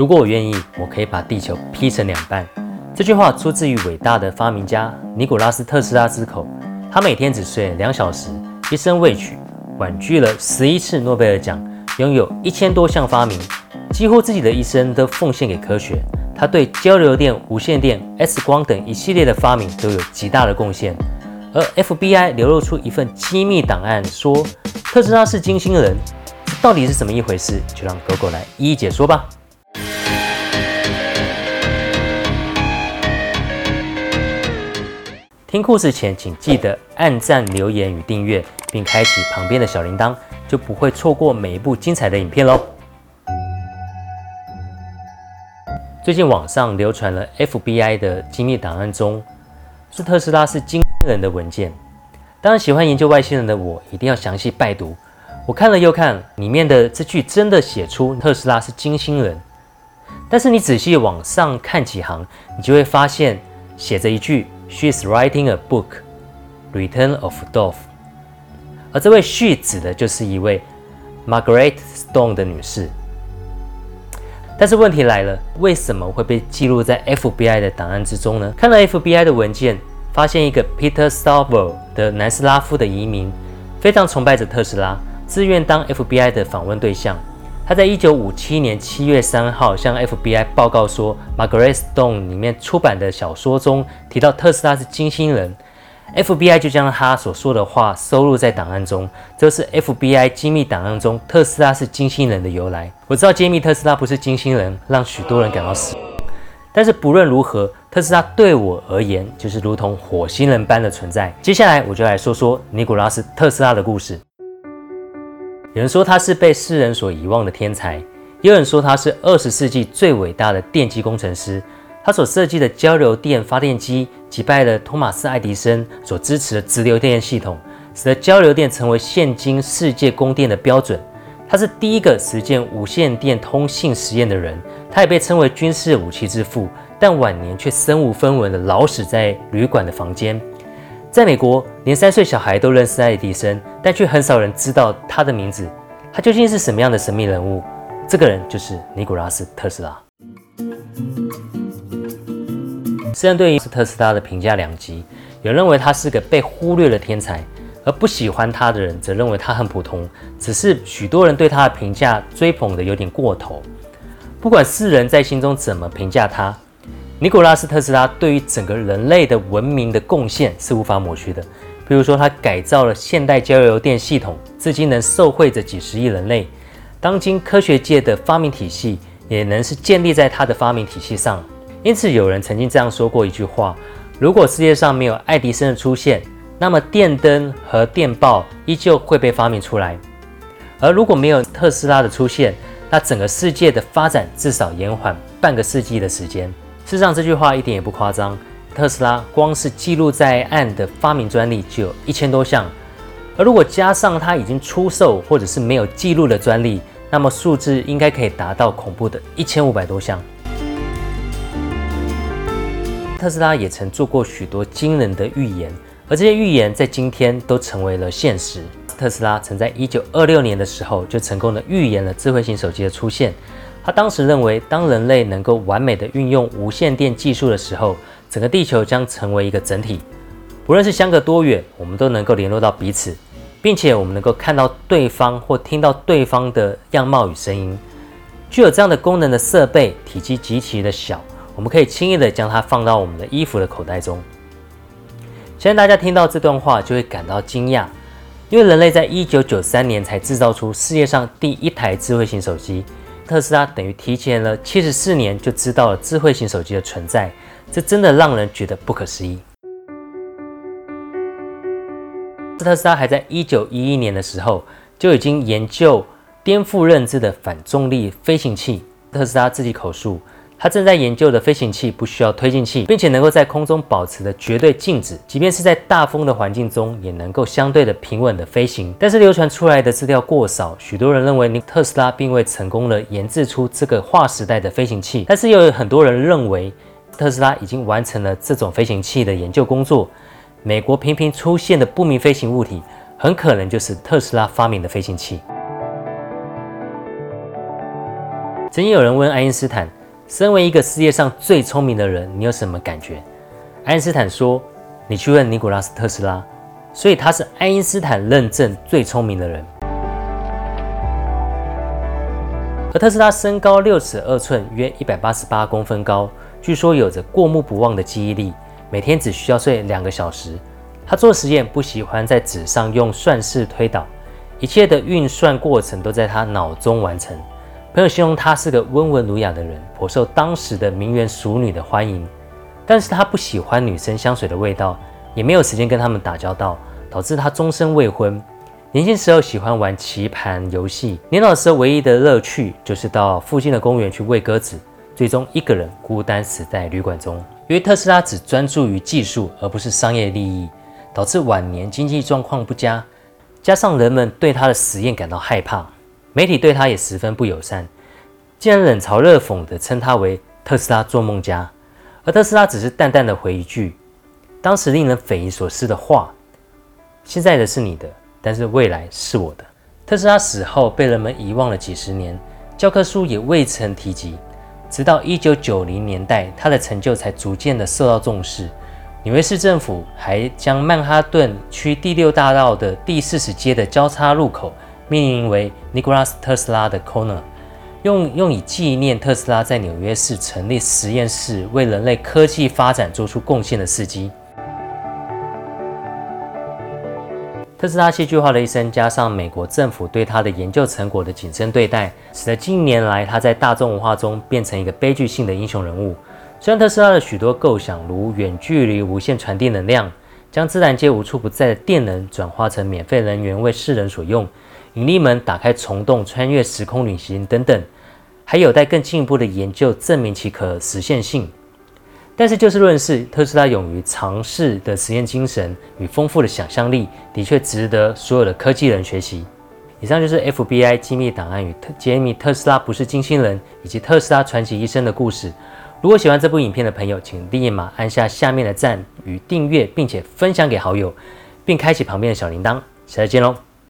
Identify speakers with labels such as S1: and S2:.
S1: 如果我愿意，我可以把地球劈成两半。这句话出自于伟大的发明家尼古拉斯特斯拉之口。他每天只睡两小时，一生未娶，婉拒了十一次诺贝尔奖，拥有一千多项发明，几乎自己的一生都奉献给科学。他对交流电、无线电、X 光等一系列的发明都有极大的贡献。而 FBI 流露出一份机密档案，说特斯拉是金星人，到底是怎么一回事？就让狗狗来一一解说吧。听故事前，请记得按赞、留言与订阅，并开启旁边的小铃铛，就不会错过每一部精彩的影片喽。最近网上流传了 FBI 的机密档案中，是特斯拉是金星人的文件。当然，喜欢研究外星人的我，一定要详细拜读。我看了又看，里面的这句真的写出特斯拉是金星人。但是你仔细往上看几行，你就会发现写着一句。She's writing a book, Return of Dove。而这位 she 指的就是一位 Margaret Stone 的女士。但是问题来了，为什么会被记录在 FBI 的档案之中呢？看了 FBI 的文件，发现一个 Peter Stovall 的南斯拉夫的移民，非常崇拜着特斯拉，自愿当 FBI 的访问对象。他在一九五七年七月三号向 FBI 报告说，《Margaret Stone》里面出版的小说中提到特斯拉是金星人，FBI 就将他所说的话收录在档案中。这是 FBI 机密档案中特斯拉是金星人的由来。我知道揭秘特斯拉不是金星人，让许多人感到失望。但是不论如何，特斯拉对我而言就是如同火星人般的存在。接下来我就来说说尼古拉斯特斯拉的故事。有人说他是被世人所遗忘的天才，也有人说他是二十世纪最伟大的电机工程师。他所设计的交流电发电机击败了托马斯·爱迪生所支持的直流电系统，使得交流电成为现今世界供电的标准。他是第一个实践无线电通信实验的人，他也被称为军事武器之父，但晚年却身无分文的老死在旅馆的房间。在美国，连三岁小孩都认识爱迪生，但却很少人知道他的名字。他究竟是什么样的神秘人物？这个人就是尼古拉斯·特斯拉。世人对于特斯拉的评价两极，有认为他是个被忽略的天才，而不喜欢他的人则认为他很普通，只是许多人对他的评价追捧的有点过头。不管世人在心中怎么评价他。尼古拉斯特斯拉对于整个人类的文明的贡献是无法抹去的。比如说，他改造了现代交流电系统，至今能受惠着几十亿人类。当今科学界的发明体系也能是建立在他的发明体系上。因此，有人曾经这样说过一句话：如果世界上没有爱迪生的出现，那么电灯和电报依旧会被发明出来；而如果没有特斯拉的出现，那整个世界的发展至少延缓半个世纪的时间。事实上，这句话一点也不夸张。特斯拉光是记录在案的发明专利就有一千多项，而如果加上它已经出售或者是没有记录的专利，那么数字应该可以达到恐怖的一千五百多项。特斯拉也曾做过许多惊人的预言，而这些预言在今天都成为了现实。特斯拉曾在一九二六年的时候就成功的预言了智慧型手机的出现。他当时认为，当人类能够完美的运用无线电技术的时候，整个地球将成为一个整体。不论是相隔多远，我们都能够联络到彼此，并且我们能够看到对方或听到对方的样貌与声音。具有这样的功能的设备，体积极其的小，我们可以轻易的将它放到我们的衣服的口袋中。相信大家听到这段话就会感到惊讶，因为人类在一九九三年才制造出世界上第一台智慧型手机。特斯拉等于提前了七十四年就知道了智慧型手机的存在，这真的让人觉得不可思议。特斯拉还在一九一一年的时候就已经研究颠覆认知的反重力飞行器。特斯拉自己口述。他正在研究的飞行器不需要推进器，并且能够在空中保持的绝对静止，即便是在大风的环境中，也能够相对的平稳的飞行。但是流传出来的资料过少，许多人认为特斯拉并未成功的研制出这个划时代的飞行器。但是又有很多人认为，特斯拉已经完成了这种飞行器的研究工作。美国频频出现的不明飞行物体，很可能就是特斯拉发明的飞行器。曾经有人问爱因斯坦：“身为一个世界上最聪明的人，你有什么感觉？”爱因斯坦说：“你去问尼古拉斯特斯拉。”所以他是爱因斯坦认证最聪明的人。而特斯拉身高六尺二寸，约一百八十八公分高，据说有着过目不忘的记忆力，每天只需要睡两个小时。他做实验不喜欢在纸上用算式推导，一切的运算过程都在他脑中完成。朋友形容他是个温文儒雅的人，颇受当时的名媛淑女的欢迎。但是他不喜欢女生香水的味道，也没有时间跟他们打交道，导致他终身未婚。年轻时候喜欢玩棋盘游戏，年老时候唯一的乐趣就是到附近的公园去喂鸽子，最终一个人孤单死在旅馆中。因为特斯拉只专注于技术而不是商业利益，导致晚年经济状况不佳，加上人们对他的实验感到害怕，媒体对他也十分不友善，竟然冷嘲热讽地称他为特斯拉做梦家。而特斯拉只是淡淡的回一句：“当时令人匪夷所思的话，现在的是你的。”但是未来是我的。特斯拉死后被人们遗忘了几十年，教科书也未曾提及。直到一九九零年代，他的成就才逐渐的受到重视。纽约市政府还将曼哈顿区第六大道的第四十街的交叉路口命名为 Nikola 特斯拉的 Corner，用用以纪念特斯拉在纽约市成立实验室，为人类科技发展做出贡献的事迹。特斯拉戏剧化的一生，加上美国政府对他的研究成果的谨慎对待，使得近年来他在大众文化中变成一个悲剧性的英雄人物。虽然特斯拉的许多构想，如远距离无线传递能量，将自然界无处不在的电能转化成免费能源为世人所用，引力门打开虫洞穿越时空旅行等等，还有待更进一步的研究证明其可实现性。但是就事论事，特斯拉勇于尝试的实验精神与丰富的想象力，的确值得所有的科技人学习。以上就是 FBI 机密档案与揭秘特斯拉不是金星人以及特斯拉传奇一生的故事。如果喜欢这部影片的朋友，请立马按下下面的赞与订阅，并且分享给好友，并开启旁边的小铃铛。下次见喽！